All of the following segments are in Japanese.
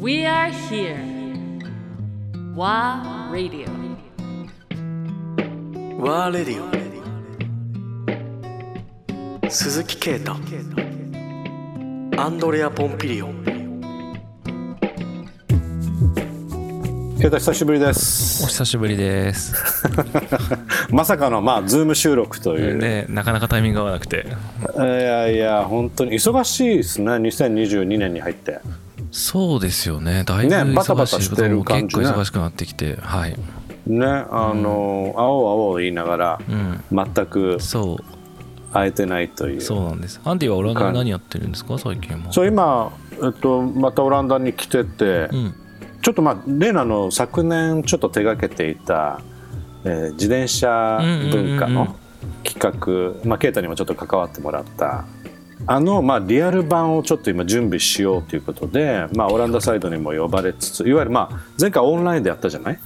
We are here. WA Radio. WA Radio 鈴木啓太アンドレア・ポンピリオ ケイタ久しぶりですお久しぶりです。まさかのまあズーム収録という、ね、なかなかタイミング合わなくて。いやいや本当に忙しいですね2022年に入ってそうですよね。だいぶねバタバタしてる感じね結構忙しくなってきて、はい。ねあの、青々言いながら、うん。全くそ会えてないというう、そうなんです。アンディはオランダで何やってるんですか、最近も。そう今、えっと、またオランダに来てて、うん。ちょっとまあレナの昨年ちょっと手がけていた、えー自転車文化の企画、まあ、ケイタにもちょっと関わってもらったあの、まあ、リアル版をちょっと今準備しようということで、まあ、オランダサイドにも呼ばれつついわゆる、まあ、前回オンラインでやったじゃない、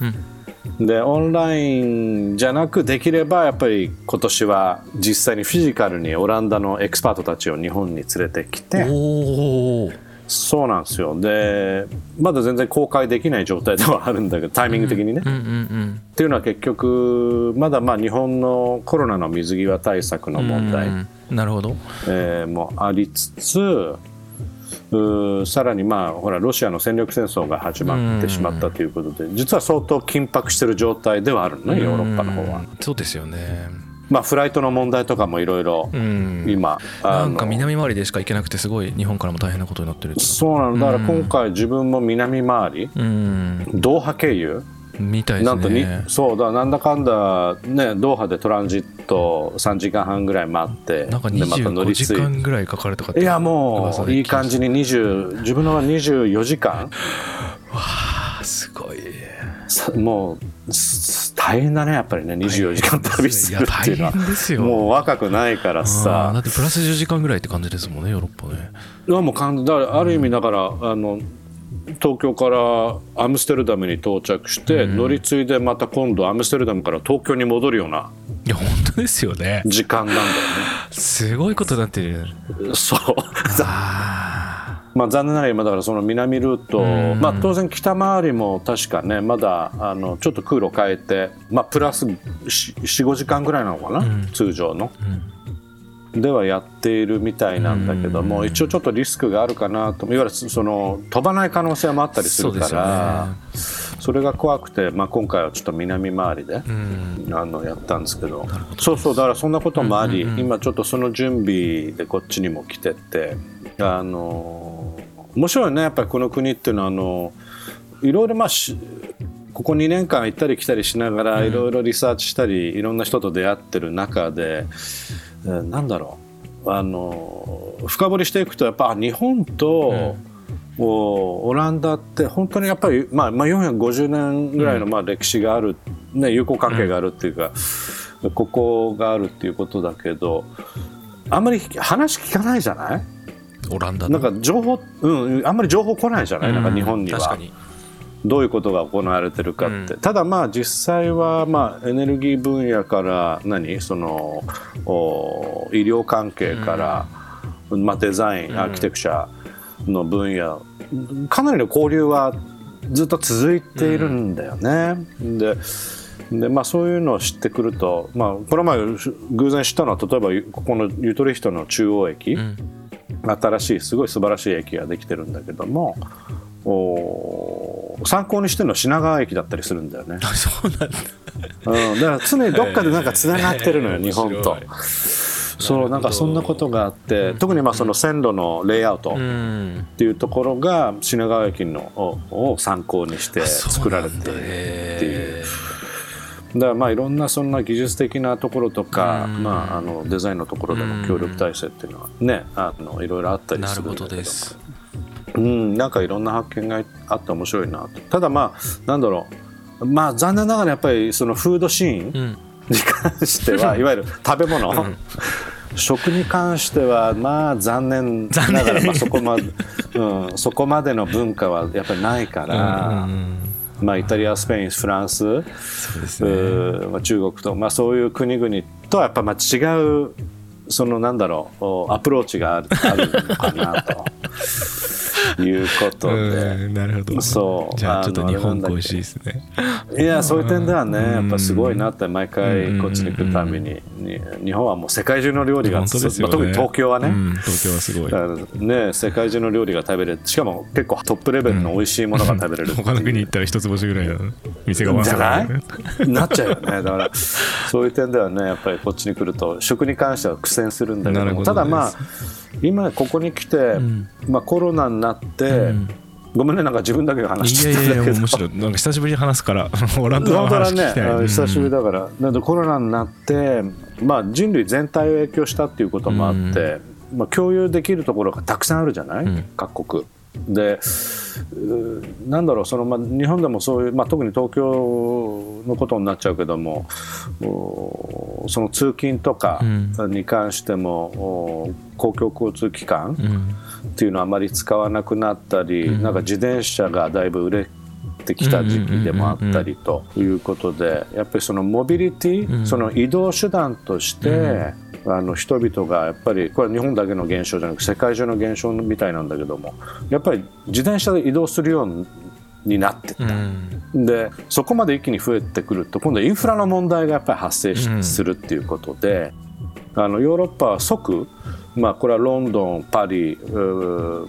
でオンラインじゃなくできればやっぱり今年は実際にフィジカルにオランダのエキスパートたちを日本に連れてきて。そうなんですよでまだ全然公開できない状態ではあるんだけどタイミング的にね。っていうのは結局まだまあ日本のコロナの水際対策の問題、うんなるほど。えーもありつつさらにまあほらロシアの戦力戦争が始まってしまったということで実は相当緊迫している状態ではあるのねヨーロッパの方はう。んそうですよね。まあフライトの問題とかもいろいろうん。今なんか南回りでしか行けなくて、すごい日本からも大変なことになってる。そうなのだから今回自分も南回りうん。ドーハ経由？みたいでなんとにすね。そうだなんだかんだねドーハでトランジット3時間半ぐらい待ってなんかでまた乗25時間ぐらいかかるとかいやもういい感じに20自分のは24時間？あすごい。さもうす大変だねやっぱりね24時間旅するっていうのは。もう若くないからあーださってプラス10時間ぐらいって感じですもんねヨーロッパね。もうだある意味だから、あの東京からアムステルダムに到着して、乗り継いでまた今度アムステルダムから東京に戻るようないや本当ですよね。時間なんだよすごいことになってるね。そう。あまあ、残念ながら今だからその南ルート、うん。まあ、当然北回りも確かねまだあのちょっと空路変えて、まあ、プラス45時間ぐらいなのかな、うん。通常の、ん。ではやっているみたいなんだけども、うん。一応ちょっとリスクがあるかなといわゆるその飛ばない可能性もあったりするからそ,、れが怖くて、まあ、今回はちょっと南回りで。うん。あのやったんですけど。そうそうだからそんなこともあり、うんうんうん。今ちょっとその準備でこっちにも来ててあの面白いね。やっぱりこの国っていうのはあのいろいろまあしここ2年間行ったり来たりしながらいろいろリサーチしたりいろんな人と出会ってる中で、えーなんだろう。あの深掘りしていくとやっぱあ日本と、オランダって本当にやっぱり、まあ、まあ450年ぐらいのまあ歴史がある、ね、友好関係があるっていうか、ここがあるっていうことだけどあんまり話聞かないじゃない？オランダなんか情報、うん、あんまり情報来ないじゃない、なんか日本には。確かに。どういうことが行われてるかって、うん。ただまあ実際はまあエネルギー分野から何？そのお医療関係から、まあ、デザインアーキテクチャの分野。かなりの交流はずっと続いているんだよね。ででまあ、そういうのを知ってくると、まあ、この前偶然知ったのは例えばここのユトリヒトの中央駅、うん新しいすごい素晴らしい駅ができてるんだけどもお参考にしてるのは品川駅だったりするんだよね、あ そうなんだ。うん、だから常にどっかでなんかつながってるのよ、日本と。そうなんかそんなことがあって特にまあその線路のレイアウトうっんていうところが品川駅のをを参考にして作られてっていう。へだからまあいろんなそんな技術的なところとか、うん。まあ、あのデザインのところでの協力体制っていうのはね、あのいろいろあったりするんだけどどです。うん、なんかいろんな発見があって面白いなと。ただまあなんだろう。まあ残念ながらやっぱりそのフードシーンうん。に関しては、いわゆる食べ物、食に関してはまあ残念ながらまあそこまで、うん、そこまでの文化はやっぱりないから、うんまあ、イタリアスペインフランス、ね中国と、まあ、そういう国々とはやっぱまあ違うそのなんだろうおアプローチがあるあるのかなと。いうことで。うんなるほどそう。じゃあちょっと日本恋しいですね。いやそういう点ではねうん。やっぱすごいなって毎回こっちに来るたびにに日本はもう世界中の料理が特に東京はね、うん東京はすごい。ね世界中の料理が食べれる。しかも結構トップレベルの美味しいものが食べれる他の国行ったら一つ星ぐらいの店がわじゃない？いなっちゃうよね。だからそういう点ではねやっぱりこっちに来ると食に関しては苦戦するんだけど ただまあ今ここに来て、ん。まあ、コロナになって、うん。ごめんねなんか自分だけが話いしやいやいやてたんだけどむしろなんか久しぶりに話すからオランダの話聞きたい、あうん。久しぶりだから。なんでコロナになって、まあ、人類全体を影響したっていうこともあって、まあ、共有できるところがたくさんあるじゃない、うん。各国。でなんだろうその、まあ、日本でもそういう、まあ、特に東京のことになっちゃうけどもおその通勤とかに関しても、お公共交通機関、うん。っていうのはあまり使わなくなったり、なんか自転車がだいぶ売れてきた時期でもあったりということでやっぱりそのモビリティ、その移動手段として、あの人々がやっぱりこれは日本だけの現象じゃなく世界中の現象みたいなんだけどもやっぱり自転車で移動するようになってった。うん。でそこまで一気に増えてくると今度はインフラの問題がやっぱり発生するっていうことであのヨーロッパは即、まあ、これはロンドンパリ、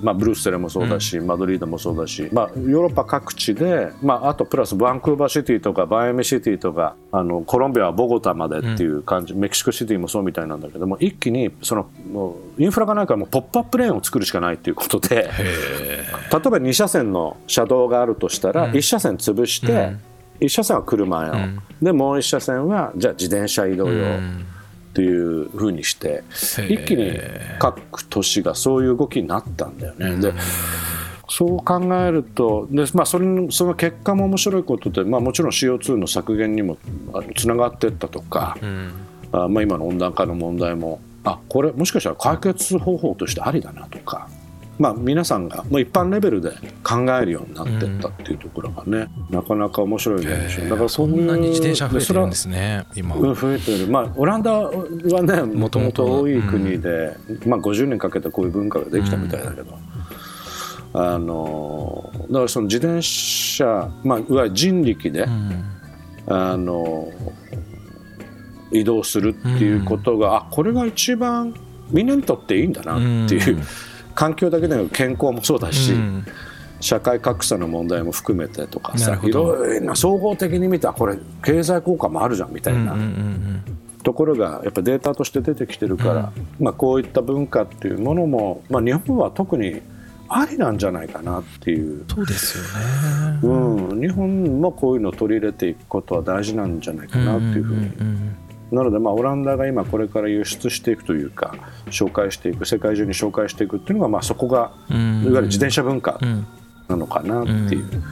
まあ、ブルッセルもそうだし、マドリードもそうだし、まあ、ヨーロッパ各地で、まあ、あとプラスバンクーバーシティとかマイアミシティとかあのコロンビアはボゴタまでっていう感じ、メキシコシティもそうみたいなんだけども一気にそのもうインフラがないからもうポップアップレーンを作るしかないっていうことで。例えば2車線の車道があるとしたら、1車線潰して、1車線は車用、ん。でもう1車線はじゃあ自転車移動用っていうふうにして、へ一気に各都市がそういう動きになったんだよね。でそう考えるとで、まあ、それのその結果も面白いことで、まあ、もちろん CO2 の削減にもつながっていったとか、うん。あまあ、今の温暖化の問題もあこれもしかしたら解決方法としてありだなとか、まあ、皆さんがもう一般レベルで考えるようになっていったっていうところがね、なかなか面白い現象だからそんなに自転車増えてるんですすね今。うん増えてる、まあ、オランダはねもともと多い国で、まあ、50年かけてこういう文化ができたみたいだけど、あのだからその自転車、まあ、いわゆる人力で、うん。あの移動するっていうことが、あこれが一番みんなにとっていいんだなっていう、うん環境だけでなく健康もそうだし、うん。社会格差の問題も含めてとかなさいろいろな総合的に見たらこれ経済効果もあるじゃんみたいな。うんうんところがやっぱデータとして出てきてるから、まあ、こういった文化っていうものも、まあ、日本は特にありなんじゃないかなっていう。そうですよね。うん、日本もこういうのを取り入れていくことは大事なんじゃないかなっていうふうにんなので、まあ、オランダが今これから輸出していくというか紹介していく世界中に紹介していくっていうのが、まあ、そこがうん。いわゆる自転車文化うん。なのかなっていう